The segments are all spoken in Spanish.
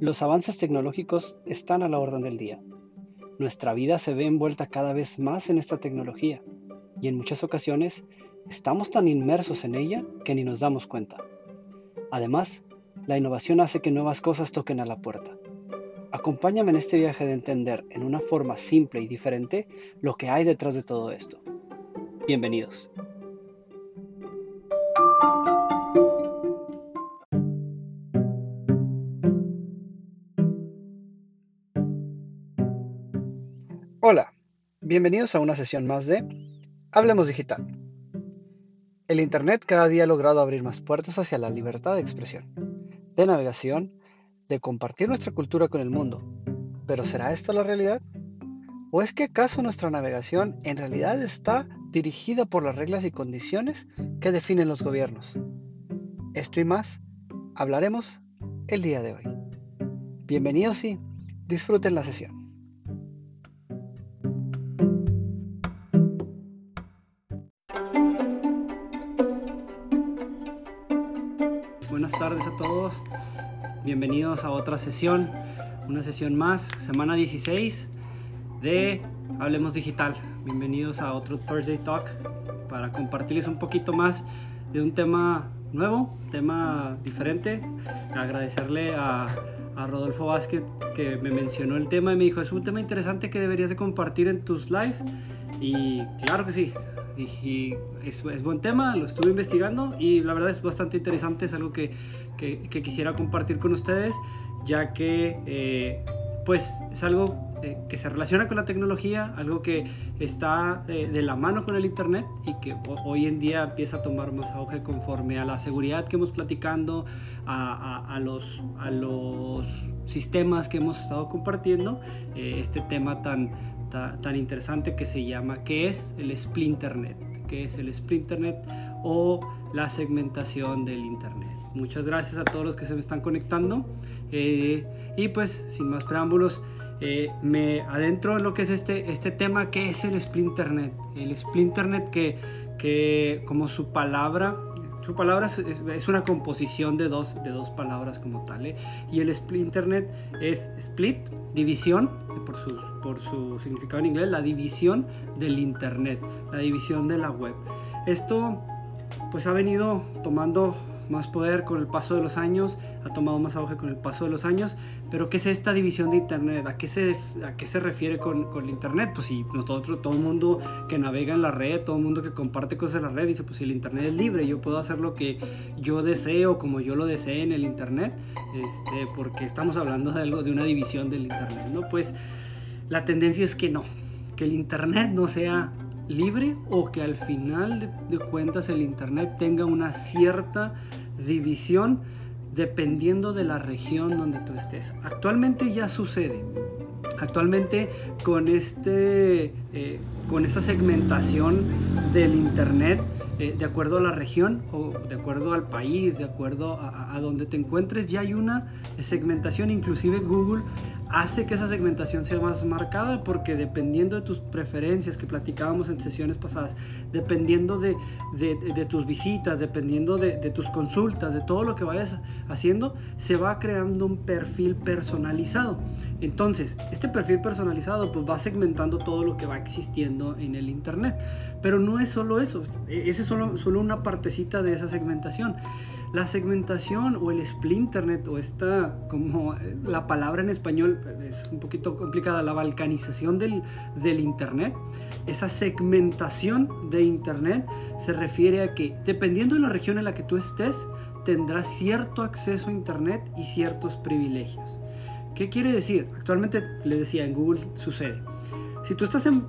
Los avances tecnológicos están a la orden del día. Nuestra vida se ve envuelta cada vez más en esta tecnología y en muchas ocasiones estamos tan inmersos en ella que ni nos damos cuenta. Además, la innovación hace que nuevas cosas toquen a la puerta. Acompáñame en este viaje de entender en una forma simple y diferente lo que hay detrás de todo esto. Bienvenidos. Bienvenidos a una sesión más de Hablemos Digital. El Internet cada día ha logrado abrir más puertas hacia la libertad de expresión, de navegación, de compartir nuestra cultura con el mundo. ¿Pero será esto la realidad? ¿O es que acaso nuestra navegación en realidad está dirigida por las reglas y condiciones que definen los gobiernos? Esto y más hablaremos el día de hoy. Bienvenidos y disfruten la sesión. Bienvenidos a otra sesión, una sesión más, semana 16 de Hablemos Digital. Bienvenidos a otro Thursday Talk para compartirles un poquito más de un tema nuevo, tema diferente. Agradecerle a, Rodolfo Vázquez que me mencionó el tema y me dijo, es un tema interesante que deberías de compartir en tus lives. Y claro que sí, y, es, buen tema, lo estuve investigando y la verdad es bastante interesante, es algo que, que, quisiera compartir con ustedes, ya que eh, pues es algo eh, que se relaciona con la tecnología, algo que está eh, de la mano con el Internet y que hoy en día empieza a tomar más auge conforme a la seguridad que hemos platicando, a, a, los, a los sistemas que hemos estado compartiendo, este tema tan, tan interesante que se llama ¿qué es el Splinternet? ¿Qué es el Splinternet o la segmentación del Internet? Muchas gracias a todos los que se me están conectando eh, y pues sin más preámbulos eh, me adentro en lo que es este, este tema ¿qué es el Splinternet? El Splinternet que, que como su palabra su palabra es, una composición de dos, de dos palabras como tal. ¿eh? Y el Splinternet es split, división, por su, por su significado en inglés, la división del Internet, la división de la web. Esto pues ha venido tomando más poder con el paso de los años, ha tomado más auge con el paso de los años, pero ¿qué es esta división de Internet? ¿A qué se, a qué se refiere con, con Internet? Pues si nosotros, todo el mundo que navega en la red, todo el mundo que comparte cosas en la red, dice, pues si el Internet es libre, yo puedo hacer lo que yo deseo, como yo lo desee en el Internet, este, porque estamos hablando de algo, de una división del Internet, ¿no? Pues la tendencia es que no, que el Internet no sea libre o que al final de, cuentas el Internet tenga una cierta división dependiendo de la región donde tú estés. Actualmente ya sucede. Actualmente con, este, eh, con esta segmentación del Internet, eh, de acuerdo a la región o de acuerdo al país, de acuerdo a, a, donde te encuentres, ya hay una segmentación. Inclusive Google hace que esa segmentación sea más marcada porque dependiendo de tus preferencias que platicábamos en sesiones pasadas, dependiendo de, tus visitas, dependiendo de, tus consultas, de todo lo que vayas haciendo, se va creando un perfil personalizado. Entonces, este perfil personalizado pues va segmentando todo lo que va existiendo en el Internet. Pero no es solo eso, esa es solo, solo una partecita de esa segmentación. La segmentación o el splinternet o esta, como eh, la palabra en español es un poquito complicada, la balcanización del, del Internet, esa segmentación de Internet se refiere a que dependiendo de la región en la que tú estés, tendrás cierto acceso a Internet y ciertos privilegios. ¿Qué quiere decir? Actualmente, les decía, en Google sucede si tú estás en,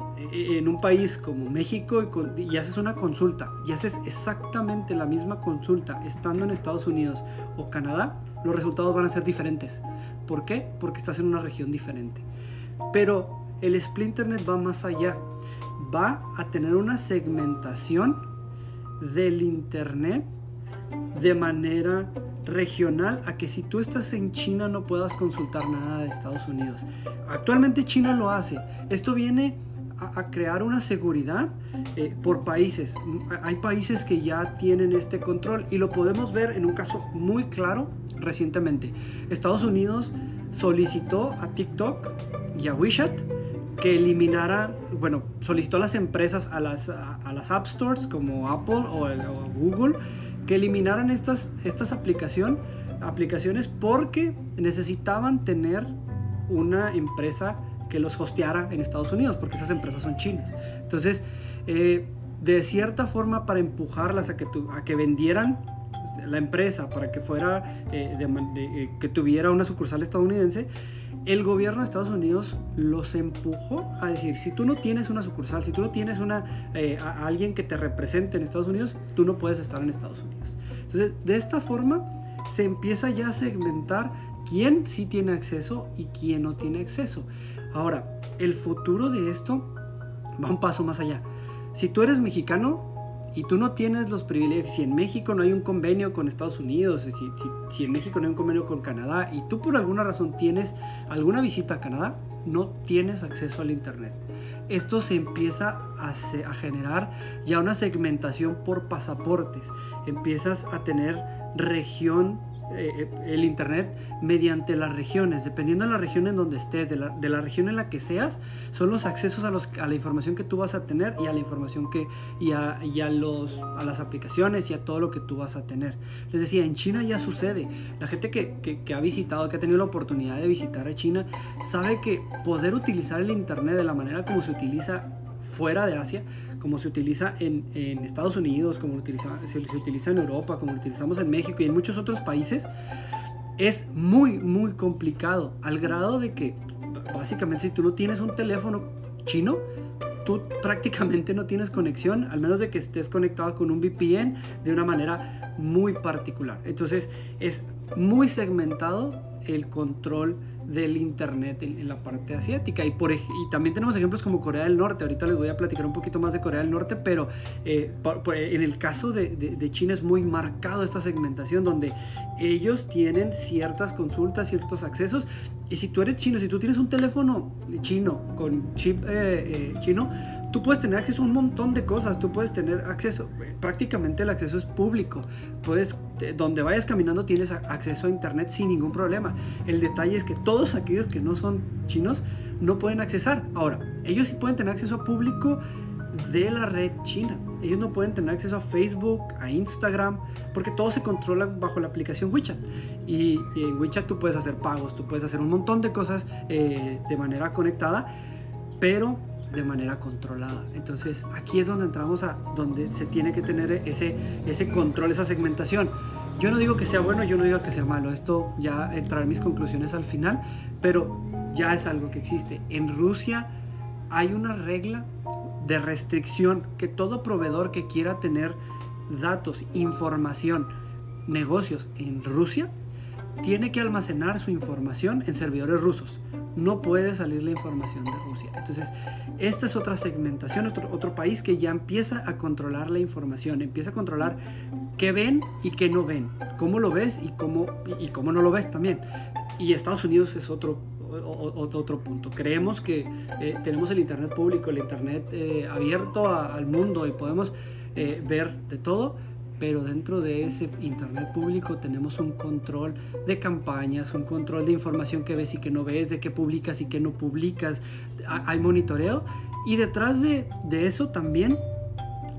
un país como México y, haces una consulta y haces exactamente la misma consulta estando en Estados Unidos o Canadá, los resultados van a ser diferentes. ¿Por qué? Porque estás en una región diferente. Pero el Splinternet va más allá. Va a tener una segmentación del Internet de manera regional a que si tú estás en China no puedas consultar nada de Estados Unidos. Actualmente China lo hace. Esto viene a, crear una seguridad eh, por países. Hay países que ya tienen este control y lo podemos ver en un caso muy claro recientemente. Estados Unidos solicitó a TikTok y a WeChat que eliminaran, bueno, solicitó a las empresas, a las, a, las App Stores como Apple o, Google, que eliminaran estas, estas aplicación, aplicaciones porque necesitaban tener una empresa que los hosteara en Estados Unidos, porque esas empresas son chinas. Entonces, eh, de cierta forma, para empujarlas a que, a que vendieran la empresa, para que fuera, eh, eh, que tuviera una sucursal estadounidense, el gobierno de Estados Unidos los empujó a decir, si tú no tienes una sucursal, si tú no tienes una, a alguien que te represente en Estados Unidos, tú no puedes estar en Estados Unidos. Entonces, de esta forma se empieza ya a segmentar quién sí tiene acceso y quién no tiene acceso. Ahora, el futuro de esto va un paso más allá. Si tú eres mexicano y tú no tienes los privilegios, si en México no hay un convenio con Estados Unidos, si, en México no hay un convenio con Canadá y tú por alguna razón tienes alguna visita a Canadá, no tienes acceso al Internet. Esto se empieza a, a generar ya una segmentación por pasaportes. Empiezas a tener región eh, eh, el Internet mediante las regiones, dependiendo de la región en donde estés, de la, región en la que seas, son los accesos a, los, a, la información que tú vas a tener y a la información que, y, a, los, a las aplicaciones y a todo lo que tú vas a tener. Les decía, en China ya sucede. La gente que, que ha visitado, que ha tenido la oportunidad de visitar a China, sabe que poder utilizar el Internet de la manera como se utiliza fuera de Asia, como se utiliza en, Estados Unidos, como se, se utiliza en Europa, como lo utilizamos en México y en muchos otros países, es muy, muy complicado, al grado de que básicamente si tú no tienes un teléfono chino, tú prácticamente no tienes conexión, al menos de que estés conectado con un VPN de una manera muy particular. Entonces es muy segmentado el control del Internet en, la parte asiática. Y, por, y también tenemos ejemplos como Corea del Norte. Ahorita les voy a platicar un poquito más de Corea del Norte, pero eh, en el caso de, de, China es muy marcado esta segmentación donde ellos tienen ciertas consultas, ciertos accesos. Y si tú eres chino, si tú tienes un teléfono chino con chip eh, eh, chino, tú puedes tener acceso a un montón de cosas, tú puedes tener acceso, prácticamente el acceso es público, puedes, donde vayas caminando tienes acceso a internet sin ningún problema. El detalle es que todos aquellos que no son chinos no pueden accesar. Ahora, ellos sí pueden tener acceso a público de la red china. Ellos no pueden tener acceso a Facebook, a Instagram, porque todo se controla bajo la aplicación WeChat. Y, en WeChat tú puedes hacer pagos, tú puedes hacer un montón de cosas eh, de manera conectada, pero de manera controlada. Entonces aquí es donde entramos a donde se tiene que tener ese, ese control, esa segmentación. Yo no digo que sea bueno, yo no digo que sea malo. Esto ya entraré en mis conclusiones al final, pero ya es algo que existe. En Rusia hay una regla de restricción que todo proveedor que quiera tener datos, información, negocios en Rusia, tiene que almacenar su información en servidores rusos no puede salir la información de Rusia. Entonces, esta es otra segmentación, otro, otro país que ya empieza a controlar la información, empieza a controlar qué ven y qué no ven, cómo lo ves y cómo, y, cómo no lo ves también. Y Estados Unidos es otro, otro punto. Creemos que eh, tenemos el Internet público, el Internet eh, abierto al mundo y podemos eh, ver de todo pero dentro de ese Internet público tenemos un control de campañas, un control de información que ves y que no ves, de qué publicas y qué no publicas, hay monitoreo y detrás de, eso también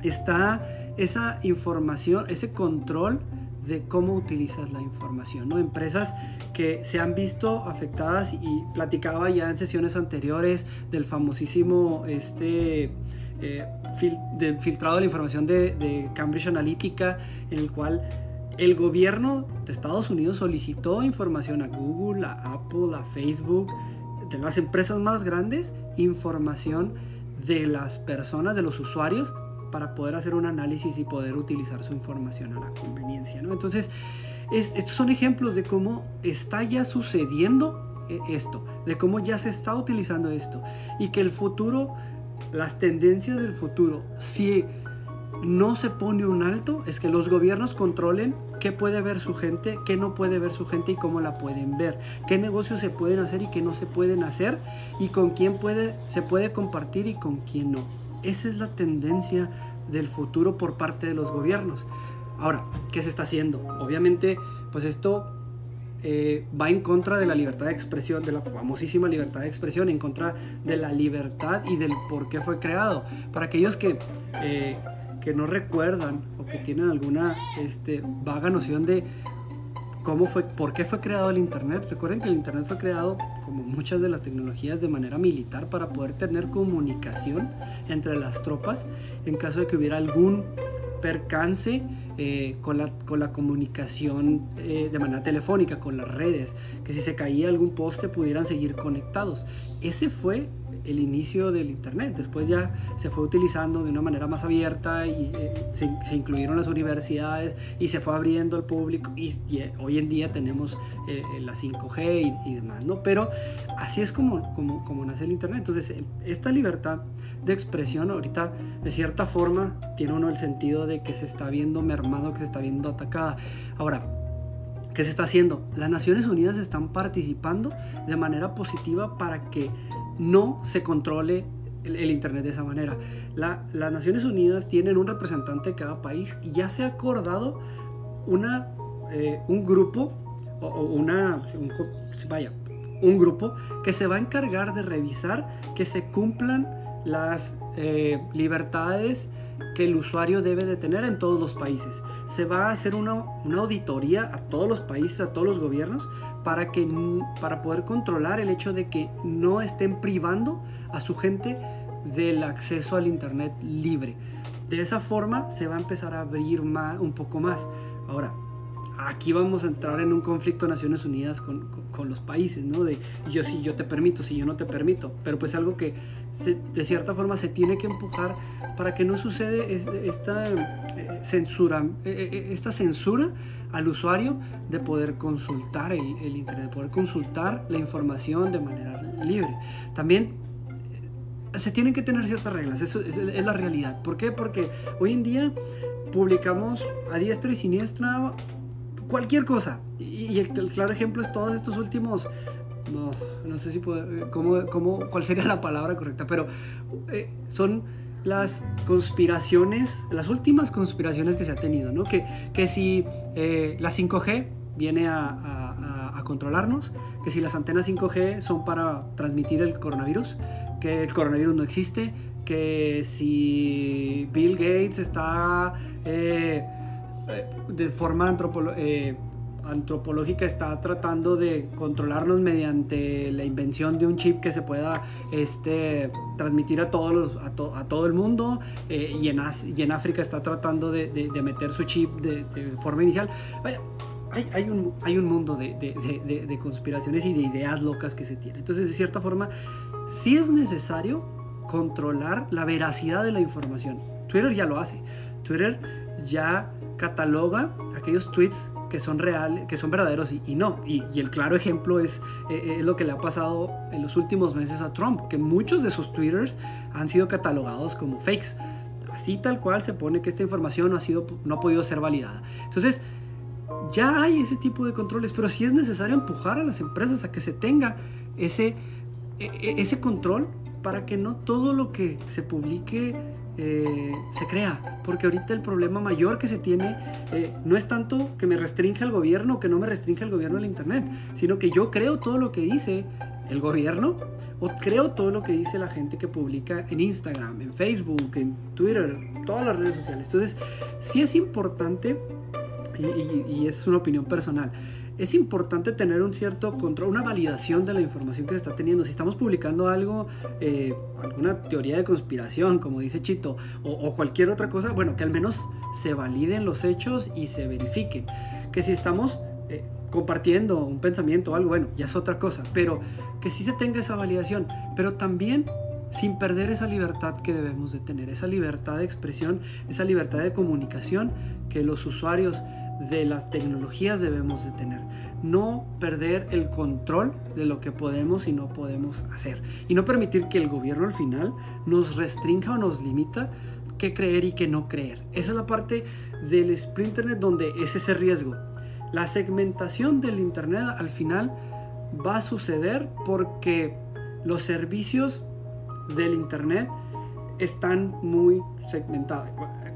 está esa información, ese control de cómo utilizas la información, ¿no? Empresas que se han visto afectadas y platicaba ya en sesiones anteriores del famosísimo este eh, filtrado la información de, Cambridge Analytica, en el cual el gobierno de Estados Unidos solicitó información a Google, a Apple, a Facebook, de las empresas más grandes, información de las personas, de los usuarios, para poder hacer un análisis y poder utilizar su información a la conveniencia. ¿no? Entonces, estos son ejemplos de cómo está ya sucediendo eh, esto, de cómo ya se está utilizando esto y que el futuro las tendencias del futuro, si no se pone un alto, es que los gobiernos controlen qué puede ver su gente, qué no puede ver su gente y cómo la pueden ver, qué negocios se pueden hacer y qué no se pueden hacer y con quién se puede compartir y con quién no. Esa es la tendencia del futuro por parte de los gobiernos. Ahora, ¿qué se está haciendo? Obviamente, pues esto eh, va en contra de la libertad de expresión, de la famosísima libertad de expresión, en contra de la libertad y del por qué fue creado. Para aquellos que, eh, que no recuerdan o que tienen alguna este, vaga noción de cómo fue, por qué fue creado el Internet. Recuerden que el Internet fue creado, como muchas de las tecnologías, de manera militar para poder tener comunicación entre las tropas en caso de que hubiera algún percance eh, con, la, con, la, comunicación eh, de manera telefónica, con las redes, que si se caía algún poste pudieran seguir conectados. Ese fue el inicio del Internet. Después ya se fue utilizando de una manera más abierta y eh, se, incluyeron las universidades y se fue abriendo al público y, hoy en día tenemos la 5G y, y, demás, ¿no? Pero así es como, como, como nace el Internet. Entonces, esta libertad de expresión ahorita de cierta forma tiene uno el sentido de que se está viendo mermado, que se está viendo atacada. Ahora, ¿qué se está haciendo? Las Naciones Unidas están participando de manera positiva para que no se controle el, Internet de esa manera. las Naciones Unidas tienen un representante de cada país y ya se ha acordado una, eh, un grupo o, una, vaya, un grupo que se va a encargar de revisar que se cumplan las eh, libertades que el usuario debe de tener en todos los países. Se va a hacer una, auditoría a todos los países, a todos los gobiernos, para, que, para poder controlar el hecho de que no estén privando a su gente del acceso al Internet libre. De esa forma se va a empezar a abrir más, un poco más. Ahora, aquí vamos a entrar en un conflicto de Naciones Unidas con, con, los países, ¿no? De yo sí, yo te permito, si yo no te permito. Pero pues algo que de cierta forma se tiene que empujar para que no sucede esta eh, censura, eh, eh, esta censura al usuario de poder consultar el, Internet, de poder consultar la información de manera libre. También se tienen que tener ciertas reglas, eso es, es la realidad. ¿Por qué? Porque hoy en día publicamos a diestra y siniestra cualquier cosa. Y, el, claro ejemplo es todos estos últimos no, no sé si puedo, cómo, cómo, cuál sería la palabra correcta, pero eh, son las conspiraciones, las últimas conspiraciones que se ha tenido, ¿no? Que, que si eh, la 5G viene a, a, a, controlarnos, que si las antenas 5G son para transmitir el coronavirus, que el coronavirus no existe, que si Bill Gates está... Eh, eh, de forma eh, antropológica está tratando de controlarnos mediante la invención de un chip que se pueda este, transmitir a, todos a, todo el mundo eh, y, en África está tratando de, meter su chip de, forma inicial. Hay, un, hay un mundo de, conspiraciones y de ideas locas que se tiene. Entonces, de cierta forma, sí es necesario controlar la veracidad de la información. Twitter ya lo hace. Twitter ya cataloga aquellos tweets que son reales, que son verdaderos y, no. Y, el claro ejemplo es, eh, es, lo que le ha pasado en los últimos meses a Trump, que muchos de sus twitters han sido catalogados como fakes. Así tal cual se pone que esta información no ha, sido, no ha podido ser validada. Entonces, ya hay ese tipo de controles, pero sí es necesario empujar a las empresas a que se tenga ese, e, e, ese control para que no todo lo que se publique eh, se crea. Porque ahorita el problema mayor que se tiene eh, no es tanto que me restringe el gobierno o que no me restringe el gobierno el Internet, sino que yo creo todo lo que dice el gobierno o creo todo lo que dice la gente que publica en Instagram, en Facebook, en Twitter, todas las redes sociales. Entonces, sí es importante y es una opinión personal es importante tener un cierto control, una validación de la información que se está teniendo. Si estamos publicando algo, eh, alguna teoría de conspiración, como dice Chito, o, cualquier otra cosa, bueno, que al menos se validen los hechos y se verifiquen. Que si estamos eh, compartiendo un pensamiento o algo, bueno, ya es otra cosa, pero que sí se tenga esa validación, pero también sin perder esa libertad que debemos de tener, esa libertad de expresión, esa libertad de comunicación que los usuarios de las tecnologías debemos de tener. No perder el control de lo que podemos y no podemos hacer. Y no permitir que el gobierno al final nos restrinja o nos limita qué creer y qué no creer. Esa es la parte del split internet donde es ese riesgo. La segmentación del internet al final va a suceder porque los servicios del internet están muy segmentados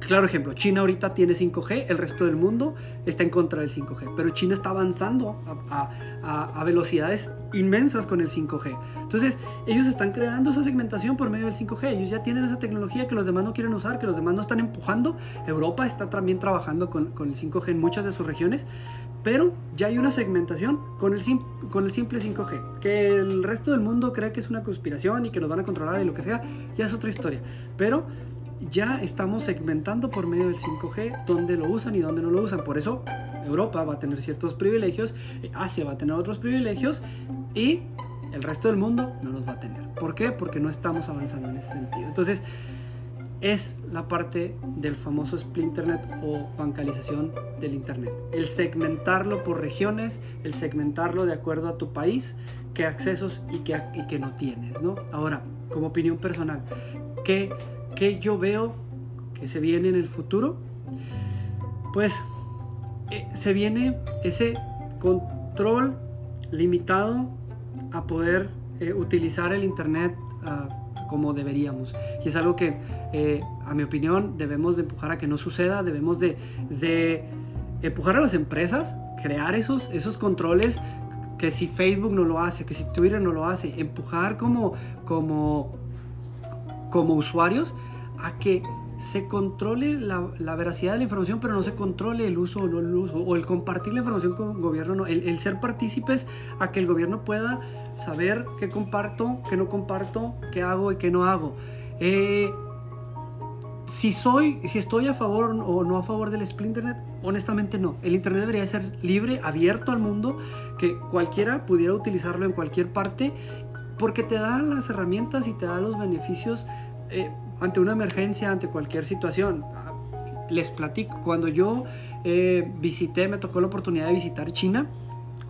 claro ejemplo, China ahorita tiene 5G, el resto del mundo está en contra del 5G, pero China está avanzando a, velocidades inmensas con el 5G. Entonces, ellos están creando esa segmentación por medio del 5G, ellos ya tienen esa tecnología que los demás no quieren usar, que los demás no están empujando. Europa está también trabajando con, el 5G en muchas de sus regiones, pero ya hay una segmentación con el, con el simple 5G. Que el resto del mundo cree que es una conspiración y que nos van a controlar y lo que sea, ya es otra historia. Pero ya estamos segmentando por medio del 5G dónde lo usan y dónde no lo usan. Por eso Europa va a tener ciertos privilegios, Asia va a tener otros privilegios y el resto del mundo no los va a tener. ¿Por qué? Porque no estamos avanzando en ese sentido. Entonces, es la parte del famoso split internet o bancalización del internet. El segmentarlo por regiones, el segmentarlo de acuerdo a tu país, qué accesos y qué, y qué no tienes, ¿no? Ahora, como opinión personal, ¿qué ¿Qué yo veo que se viene en el futuro? Pues eh, se viene ese control limitado a poder eh, utilizar el Internet ah, como deberíamos. Y es algo que, eh, a mi opinión, debemos de empujar a que no suceda, debemos de, de empujar a las empresas, crear esos, esos controles que si Facebook no lo hace, que si Twitter no lo hace, empujar como, como como usuarios a que se controle la, veracidad de la información, pero no se controle el uso o no el uso, o el compartir la información con el gobierno, no, el, ser partícipes a que el gobierno pueda saber qué comparto, qué no comparto, qué hago y qué no hago. Eh, si soy, si estoy a favor o no a favor del split internet, honestamente no. El internet debería ser libre, abierto al mundo, que cualquiera pudiera utilizarlo en cualquier parte, porque te da las herramientas y te da los beneficios eh, ante una emergencia, ante cualquier situación. Les platico, cuando yo eh, visité, me tocó la oportunidad de visitar China,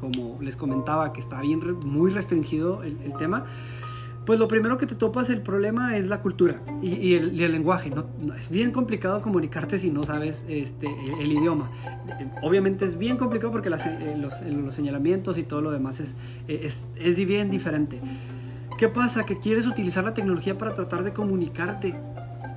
como les comentaba que está bien, muy restringido el, tema, pues lo primero que te topas el problema es la cultura y, el, lenguaje. No, es bien complicado comunicarte si no sabes este, el, idioma. Obviamente es bien complicado porque eh, los, los, señalamientos y todo lo demás es, es, es bien diferente. ¿Qué pasa? Que quieres utilizar la tecnología para tratar de comunicarte,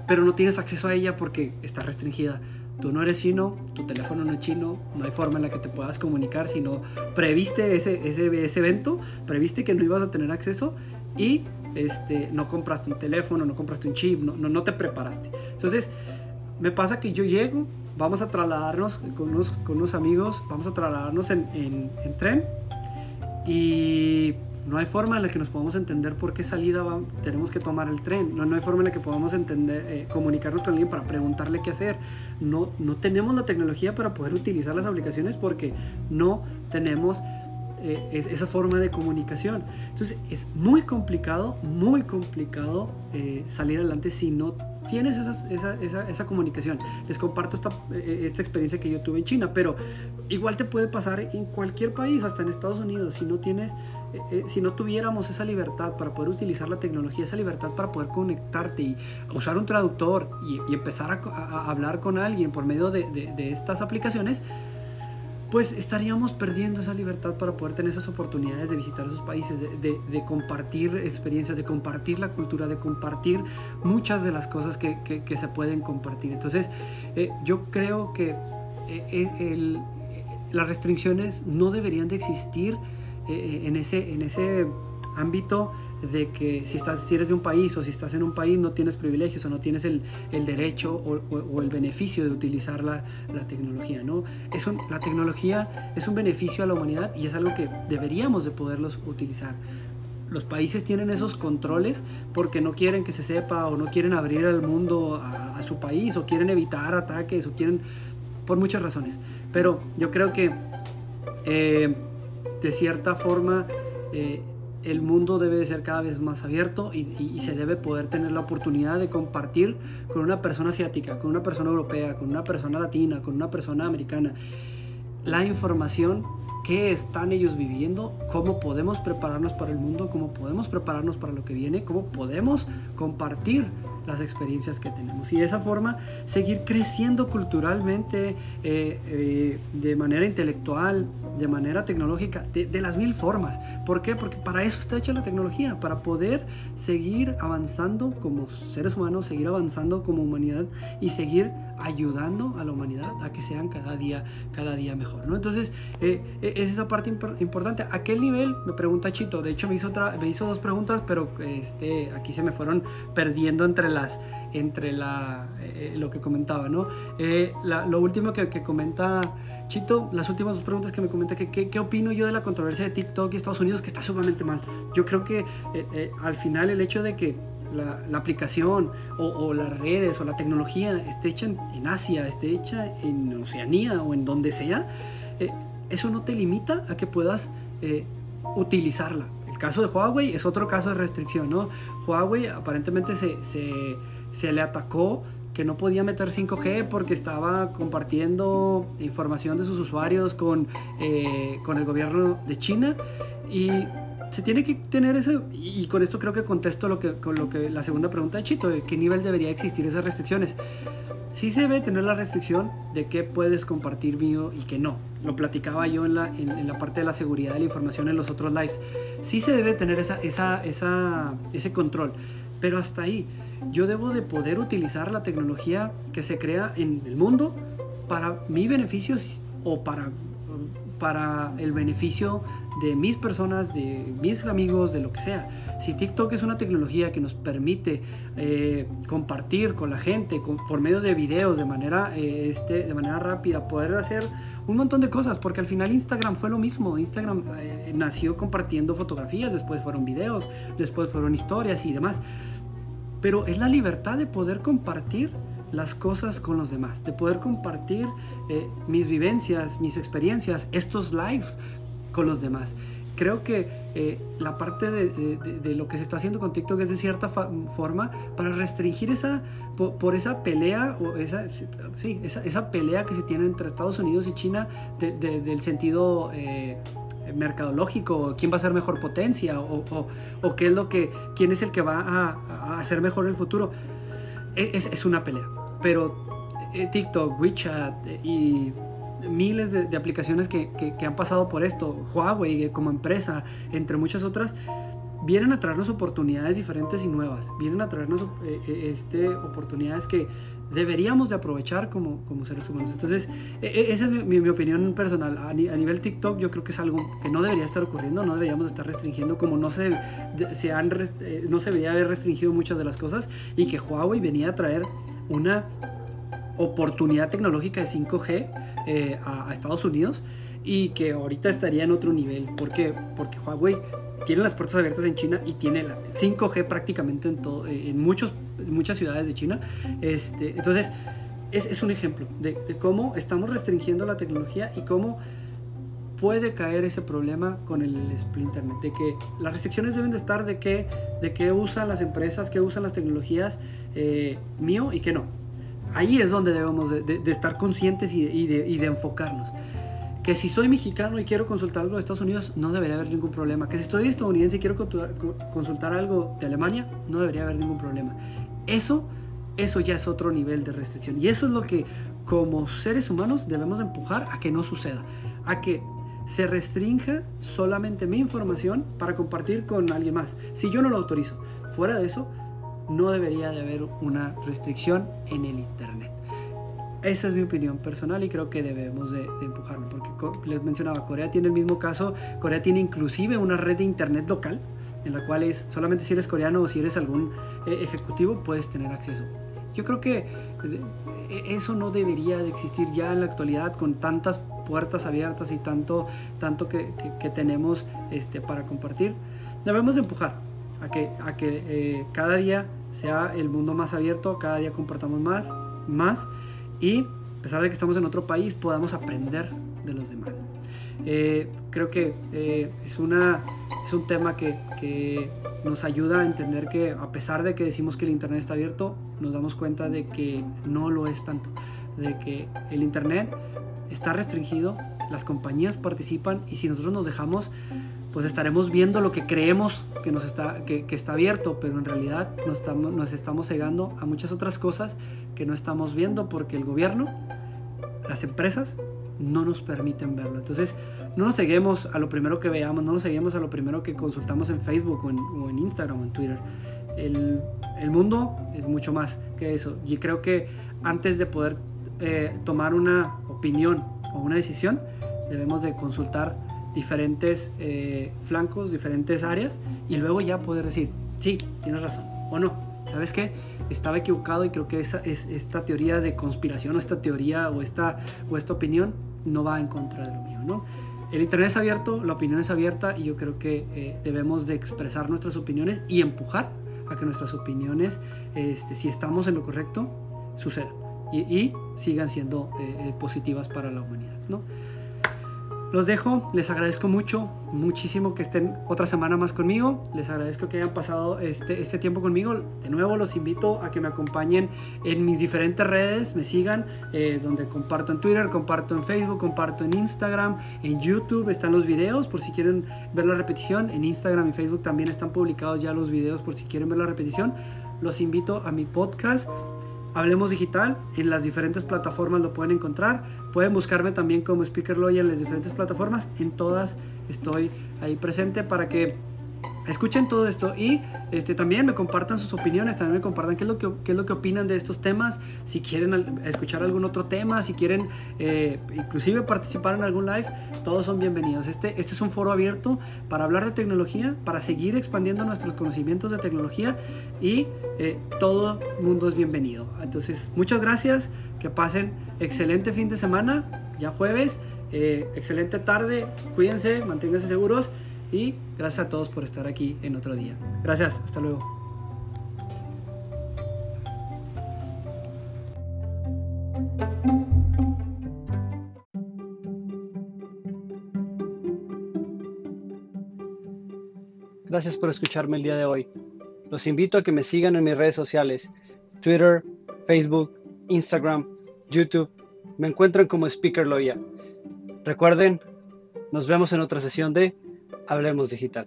pero no tienes acceso a ella porque está restringida. Tú no eres chino, tu teléfono no es chino, no hay forma en la que te puedas comunicar, sino previste ese, ese, ese evento, previste que no ibas a tener acceso y este, no compraste un teléfono, no compraste un chip, no, no, te preparaste. Entonces, me pasa que yo llego, vamos a trasladarnos con unos, con unos amigos, vamos a trasladarnos en, en, en tren y no hay forma en la que nos podamos entender por qué salida tenemos que tomar el tren. No, no hay forma en la que podamos entender, eh, comunicarnos con alguien para preguntarle qué hacer. No, no tenemos la tecnología para poder utilizar las aplicaciones porque no tenemos eh, esa forma de comunicación. Entonces es muy complicado, muy complicado eh, salir adelante si no tienes esa, esa, esa, comunicación. Les comparto esta, esta experiencia que yo tuve en China, pero igual te puede pasar en cualquier país, hasta en Estados Unidos, si no tienes eh, eh, si no tuviéramos esa libertad para poder utilizar la tecnología, esa libertad para poder conectarte y usar un traductor y, empezar a, hablar con alguien por medio de, estas aplicaciones, pues estaríamos perdiendo esa libertad para poder tener esas oportunidades de visitar esos países, de, compartir experiencias, de compartir la cultura, de compartir muchas de las cosas que, se pueden compartir. Entonces, eh, yo creo que las restricciones no deberían de existir eh, en, ese, en ese ámbito de que si, estás, si eres de un país o si estás en un país no tienes privilegios o no tienes el, el derecho o, el beneficio de utilizar la, la tecnología. ¿no? Es la tecnología es un beneficio a la humanidad y es algo que deberíamos de poderlos utilizar. Los países tienen esos controles porque no quieren que se sepa o no quieren abrir al mundo a, su país o quieren evitar ataques o quieren por muchas razones. Pero yo creo que eh, de cierta forma eh, el mundo debe de ser cada vez más abierto y, se debe poder tener la oportunidad de compartir con una persona asiática, con una persona europea, con una persona latina, con una persona americana, la información que están ellos viviendo, cómo podemos prepararnos para el mundo, cómo podemos prepararnos para lo que viene, cómo podemos compartir las experiencias que tenemos. Y de esa forma seguir creciendo culturalmente, eh, eh, de manera intelectual, de manera tecnológica, de, las mil formas. ¿Por qué? Porque para eso está hecha la tecnología, para poder seguir avanzando como seres humanos, seguir avanzando como humanidad y seguir ayudando a la humanidad a que sean cada día, cada día mejor, ¿no? Entonces, eh, eh, es esa parte importante. ¿A qué nivel? Me pregunta Chito. De hecho, me hizo, otra, me hizo dos preguntas, pero este, aquí se me fueron perdiendo entre las entre la, eh, lo que comentaba, ¿no? lo último que, que, comenta Chito, las últimas dos preguntas que me comenta, que, ¿qué opino yo de la controversia de TikTok y Estados Unidos? Que está sumamente mal. Yo creo que al final el hecho de que la, aplicación o, las redes o la tecnología esté hecha en, Asia, esté hecha en Oceanía o en donde sea, eh, eso no te limita a que puedas eh, utilizarla. El caso de Huawei es otro caso de restricción, ¿no? Huawei aparentemente se, se, le atacó que no podía meter 5G porque estaba compartiendo información de sus usuarios con, eh, con el gobierno de China y se tiene que tener ese, y con esto creo que contesto lo que, con lo que la segunda pregunta de Chito, de qué nivel debería existir esas restricciones. Sí se debe tener la restricción de qué puedes compartir mío y qué no. Lo platicaba yo en la, en, la parte de la seguridad de la información en los otros lives. Sí se debe tener esa, esa, esa, ese control, pero hasta ahí. Yo debo de poder utilizar la tecnología que se crea en el mundo para mi beneficio o para para el beneficio de mis personas, de mis amigos, de lo que sea. Si TikTok es una tecnología que nos permite eh, compartir con la gente por medio de videos de manera, eh, este, de manera rápida, poder hacer un montón de cosas, porque al final Instagram fue lo mismo. Instagram eh, nació compartiendo fotografías, después fueron videos, después fueron historias y demás. Pero es la libertad de poder compartir las cosas con los demás, de poder compartir eh, mis vivencias, mis experiencias, estos lives con los demás. Creo que eh, la parte de, lo que se está haciendo con TikTok es de cierta forma para restringir esa, por, esa pelea, o esa, sí, esa, pelea que se tiene entre Estados Unidos y China del sentido eh, mercadológico, quién va a ser mejor potencia o, o, qué es lo que, quién es el que va a, a hacer mejor el futuro es, es una pelea. Pero eh, TikTok, WeChat eh, y miles de, aplicaciones que, que, han pasado por esto, Huawei eh, como empresa, entre muchas otras, vienen a traernos oportunidades diferentes y nuevas, vienen a traernos este, oportunidades que deberíamos de aprovechar como, como seres humanos. Entonces, e, e, esa es mi, opinión personal. A, nivel TikTok yo creo que es algo que no debería estar ocurriendo, no deberíamos estar restringiendo como no se, se han, eh, no se debería haber restringido muchas de las cosas y que Huawei venía a traer una oportunidad tecnológica de 5G eh, a, a Estados Unidos y que ahorita estaría en otro nivel. ¿Por qué? Porque Huawei tiene las puertas abiertas en China y tiene la 5G prácticamente en, todo, en muchos, muchas ciudades de China. Este, entonces, es, es un ejemplo de, cómo estamos restringiendo la tecnología y cómo puede caer ese problema con el split internet, de que las restricciones deben de estar de qué, de qué usan las empresas, qué usan las tecnologías eh, mío y qué no. Ahí es donde debemos de, estar conscientes y, y, y de enfocarnos que si soy mexicano y quiero consultar algo de Estados Unidos, no debería haber ningún problema. Que si estoy estadounidense y quiero consultar algo de Alemania, no debería haber ningún problema. Eso, eso ya es otro nivel de restricción. Y eso es lo que como seres humanos debemos empujar a que no suceda. A que se restrinja solamente mi información para compartir con alguien más. Si yo no lo autorizo. Fuera de eso, no debería de haber una restricción en el Internet. Esa es mi opinión personal y creo que debemos de, empujarlo, porque les mencionaba, Corea tiene el mismo caso, Corea tiene inclusive una red de internet local, en la cual es solamente si eres coreano o si eres algún eh, ejecutivo puedes tener acceso. Yo creo que eh, eso no debería de existir ya en la actualidad con tantas puertas abiertas y tanto, tanto que, tenemos este, para compartir. Debemos de empujar a que, a que eh, cada día sea el mundo más abierto, cada día compartamos más, más y a pesar de que estamos en otro país podamos aprender de los demás. Eh, creo que eh, es, una, es un tema que, que, nos ayuda a entender que a pesar de que decimos que el Internet está abierto, nos damos cuenta de que no lo es tanto, de que el Internet está restringido, las compañías participan y si nosotros nos dejamos, pues estaremos viendo lo que creemos que, nos está, que, está abierto, pero en realidad nos estamos, nos estamos cegando a muchas otras cosas que no estamos viendo porque el gobierno, las empresas, no nos permiten verlo. Entonces, no nos seguimos a lo primero que veamos, no nos seguimos a lo primero que consultamos en Facebook o en, Instagram o en Twitter. el, el, mundo es mucho más que eso. Y creo que antes de poder eh, tomar una opinión o una decisión, debemos de consultar diferentes eh, flancos, diferentes áreas y luego ya poder decir, sí, tienes razón o no. ¿Sabes qué? Estaba equivocado y creo que esa, es, esta teoría de conspiración o esta teoría o esta, o esta opinión no va en contra de lo mío, ¿no? El Internet es abierto, la opinión es abierta y yo creo que eh, debemos de expresar nuestras opiniones y empujar a que nuestras opiniones, este, si estamos en lo correcto, sucedan y, sigan siendo eh, positivas para la humanidad, ¿no? Los dejo, les agradezco mucho, muchísimo que estén otra semana más conmigo. Les agradezco que hayan pasado este, este tiempo conmigo. De nuevo los invito a que me acompañen en mis diferentes redes, me sigan, eh, donde comparto en Twitter, comparto en Facebook, comparto en Instagram, en YouTube están los videos por si quieren ver la repetición. En Instagram y Facebook también están publicados ya los videos por si quieren ver la repetición. Los invito a mi podcast Hablemos Digital, en las diferentes plataformas lo pueden encontrar. Pueden buscarme también como Speaker Lawyer en las diferentes plataformas. En todas estoy ahí presente para que escuchen todo esto y este, también me compartan sus opiniones, también me compartan qué es, lo que, qué es lo que opinan de estos temas, si quieren escuchar algún otro tema, si quieren eh, inclusive participar en algún live, todos son bienvenidos. Este, este es un foro abierto para hablar de tecnología, para seguir expandiendo nuestros conocimientos de tecnología y eh, todo mundo es bienvenido. Entonces, muchas gracias, que pasen excelente fin de semana, ya jueves, eh, excelente tarde, cuídense, manténganse seguros y gracias a todos por estar aquí en otro día. Gracias, hasta luego. Gracias por escucharme el día de hoy. Los invito a que me sigan en mis redes sociales, Twitter, Facebook, Instagram, YouTube. Me encuentran como Speaker Loya. Recuerden, nos vemos en otra sesión de Hablemos Digital.